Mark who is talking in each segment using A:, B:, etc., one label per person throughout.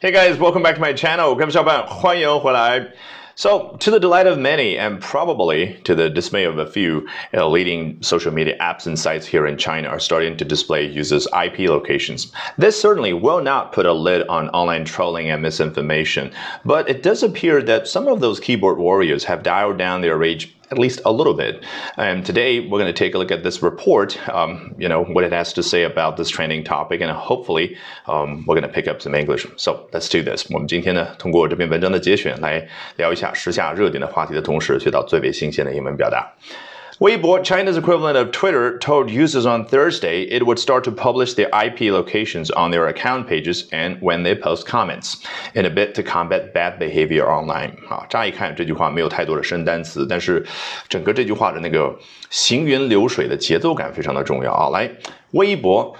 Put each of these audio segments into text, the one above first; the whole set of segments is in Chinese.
A: Hey guys, welcome back to my channel. 各位小伙伴，欢迎回来。So, to the delight of many, and probably to the dismay of a few, uh, leading social media apps and sites here in China are starting to display users' IP locations. This certainly will not put a lid on online trolling and misinformation, but it does appear that some of those keyboard warriors have dialed down their rage at least a little bit. And today we're going to take a look at this report, um, you know, what it has to say about this trending topic, and hopefully um, we're going to pick up some English. So let's do this. 我们今天呢，通过这篇文章的节选来聊一下时下热点的话题的同时，学到最为新鲜的英文表达。 Weibo, China's equivalent of Twitter, told users on Thursday it would start to publish their IP locations on their account pages and when they post comments in a bid to combat bad behavior online. 啊，乍一看这句话没有太多的生单词，但是整个这句话的那个行云流水的节奏感非常的重要啊。来，微博。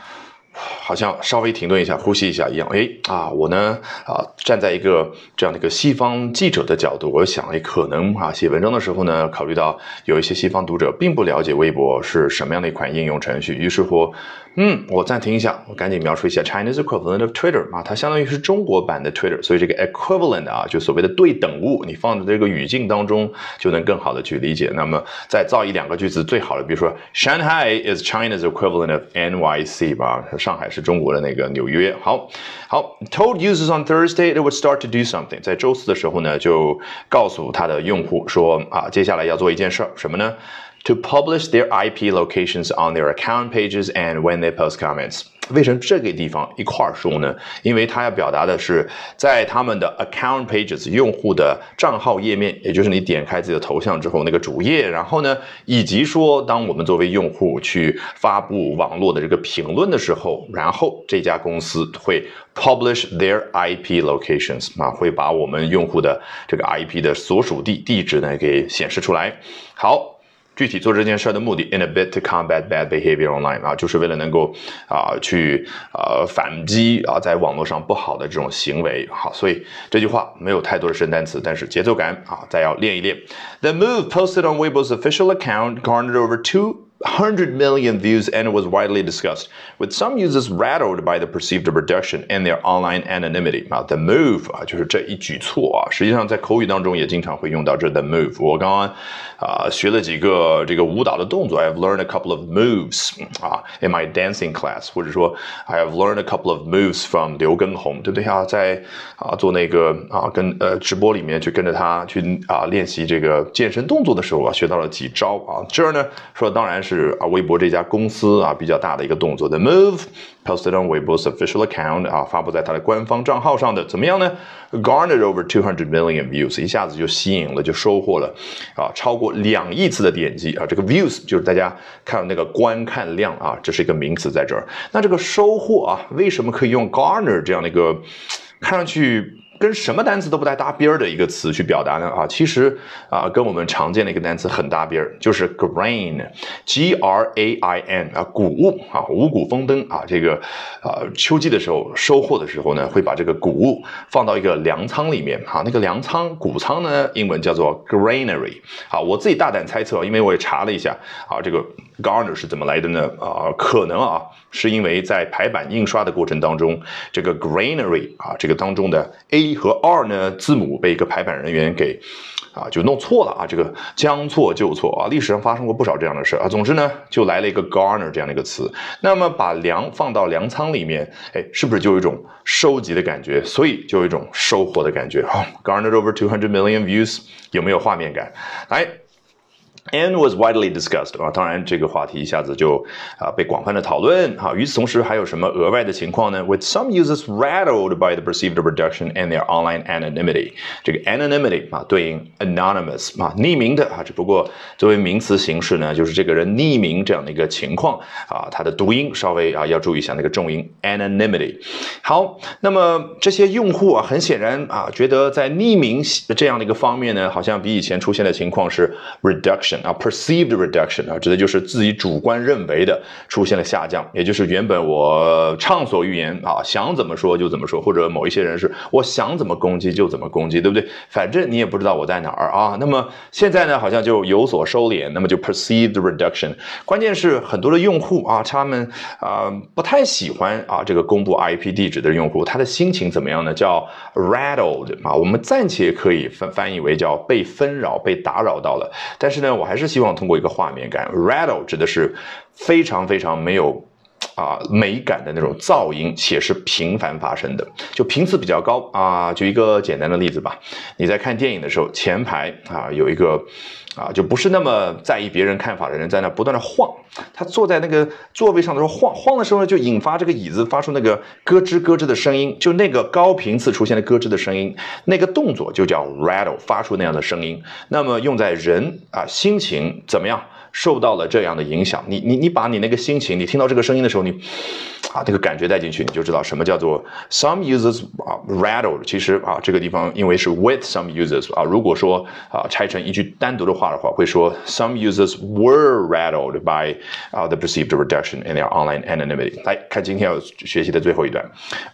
A: 好像稍微停顿一下，呼吸一下一样。哎啊，我呢啊，站在一个这样的一个西方记者的角度，我想，也，可能啊，写文章的时候呢，考虑到有一些西方读者并不了解微博是什么样的一款应用程序，于是乎。嗯，我暂停一下，我赶紧描述一下 Chinese equivalent of Twitter 啊，它相当于是中国版的 Twitter，所以这个 equivalent 啊，就所谓的对等物，你放在这个语境当中就能更好的去理解。那么再造一两个句子，最好的，比如说 Shanghai is China's equivalent of NYC 吧，上海是中国的那个纽约。好，好，told users on Thursday it would start to do something，在周四的时候呢，就告诉他的用户说啊，接下来要做一件事儿，什么呢？to publish their IP locations on their account pages and when they post comments。为什么这个地方一块儿说呢？因为它要表达的是，在他们的 account pages 用户的账号页面，也就是你点开自己的头像之后那个主页，然后呢，以及说，当我们作为用户去发布网络的这个评论的时候，然后这家公司会 publish their IP locations 啊，会把我们用户的这个 IP 的所属地地址呢给显示出来。好。具体做这件事的目的，in a bit to combat bad behavior online 啊，就是为了能够啊去呃反击啊在网络上不好的这种行为。好，所以这句话没有太多的生单词，但是节奏感啊，再要练一练。The move posted on Weibo's official account garnered over two. 100 million views and was widely discussed, with some users rattled by the perceived reduction in their online anonymity. 啊，the move 啊，就是这一举措啊，实际上在口语当中也经常会用到这 the move。我刚刚啊学了几个这个舞蹈的动作，I have learned a couple of moves 啊，in my dancing class，或者说 I have learned a couple of moves from 刘畊宏，对不对啊？在啊做那个啊跟呃直播里面去跟着他去啊练习这个健身动作的时候啊，学到了几招啊。这儿呢说当然是。 是啊，微博这家公司啊比较大的一个动作。The move posted on Weibo's official account 啊，发布在它的官方账号上的，怎么样呢？Garnered over two hundred million views，一下子就吸引了，就收获了啊超过两亿次的点击啊。这个 views 就是大家看那个观看量啊，这是一个名词在这儿。那这个收获啊，为什么可以用 garner 这样的一个看上去？跟什么单词都不带搭边儿的一个词去表达呢？啊，其实啊，跟我们常见的一个单词很搭边儿，就是 grain，g r a i n 啊，谷物啊，五谷丰登啊，这个啊，秋季的时候收获的时候呢，会把这个谷物放到一个粮仓里面啊，那个粮仓谷仓呢，英文叫做 granary。好，我自己大胆猜测，因为我也查了一下啊，这个 garner 是怎么来的呢？啊，可能啊，是因为在排版印刷的过程当中，这个 granary 啊，这个当中的 a 一和二呢字母被一个排版人员给啊就弄错了啊，这个将错就错啊，历史上发生过不少这样的事啊。总之呢，就来了一个 garner 这样的一个词。那么把粮放到粮仓里面，哎，是不是就有一种收集的感觉？所以就有一种收获的感觉。啊，garnered over two hundred million views，有没有画面感？来。And was widely discussed 啊，当然这个话题一下子就啊被广泛的讨论啊。与此同时，还有什么额外的情况呢？With some users rattled by the perceived reduction in their online anonymity，这个 anonymity 啊对应 anonymous 啊匿名的啊，只不过作为名词形式呢，就是这个人匿名这样的一个情况啊，它的读音稍微啊要注意一下那个重音 anonymity。好，那么这些用户啊，很显然啊，觉得在匿名这样的一个方面呢，好像比以前出现的情况是 reduction。啊，perceived reduction 啊，指的就是自己主观认为的出现了下降，也就是原本我畅所欲言啊，想怎么说就怎么说，或者某一些人是我想怎么攻击就怎么攻击，对不对？反正你也不知道我在哪儿啊。那么现在呢，好像就有所收敛，那么就 perceived reduction。关键是很多的用户啊，他们啊不太喜欢啊这个公布 IP 地址的用户，他的心情怎么样呢？叫 rattled 啊，我们暂且可以翻翻译为叫被纷扰、被打扰到了。但是呢，我还是希望通过一个画面感，rattle 指的是非常非常没有啊美感的那种噪音，且是频繁发生的，就频次比较高啊。举一个简单的例子吧，你在看电影的时候，前排啊有一个。啊，就不是那么在意别人看法的人，在那不断的晃，他坐在那个座位上的时候晃晃的时候呢，就引发这个椅子发出那个咯吱咯吱的声音，就那个高频次出现的咯吱的声音，那个动作就叫 rattle，发出那样的声音。那么用在人啊心情怎么样？受到了这样的影响，你你你把你那个心情，你听到这个声音的时候，你啊这个感觉带进去，你就知道什么叫做 some users 啊 rattled。其实啊这个地方因为是 with some users 啊，如果说啊拆成一句单独的话的话，会说 some users were rattled by 啊 the perceived reduction in their online anonymity。来看今天要学习的最后一段。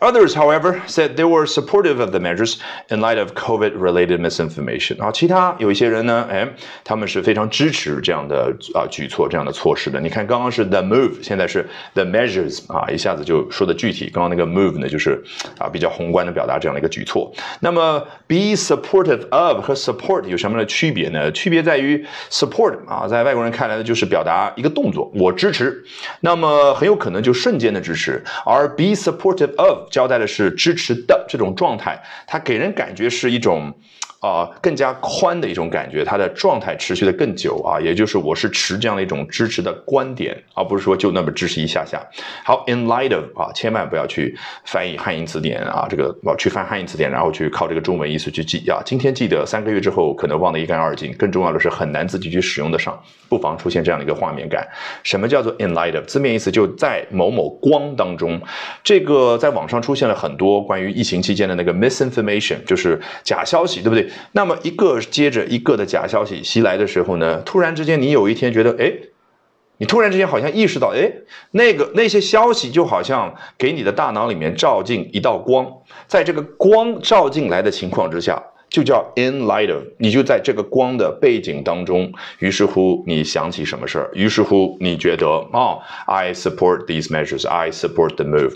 A: Others, however, said they were supportive of the measures in light of COVID-related misinformation。啊，其他有一些人呢，哎，他们是非常支持这样的。 啊，举措这样的措施的，你看刚刚是 the move，现在是 the measures 啊，一下子就说的具体。刚刚那个 move 呢，就是啊比较宏观的表达这样的一个举措。那么 be supportive of 和 support 有什么样的区别呢？区别在于 support 啊，在外国人看来呢，就是表达一个动作，我支持，那么很有可能就瞬间的支持。而 be supportive of 交代的是支持的这种状态，它给人感觉是一种。啊，更加宽的一种感觉，它的状态持续的更久啊，也就是我是持这样的一种支持的观点，而不是说就那么支持一下下。好，in light of 啊，千万不要去翻译汉英词典啊，这个我去翻汉英词典，然后去靠这个中文意思去记啊。今天记得，三个月之后可能忘得一干二净。更重要的是很难自己去使用得上，不妨出现这样的一个画面感。什么叫做 in light of？字面意思就在某某光当中。这个在网上出现了很多关于疫情期间的那个 misinformation，就是假消息，对不对？那么一个接着一个的假消息袭来的时候呢，突然之间你有一天觉得，哎，你突然之间好像意识到，哎，那个那些消息就好像给你的大脑里面照进一道光，在这个光照进来的情况之下，就叫 in light of，你就在这个光的背景当中，于是乎你想起什么事儿，于是乎你觉得，哦，I support these measures，I support the move。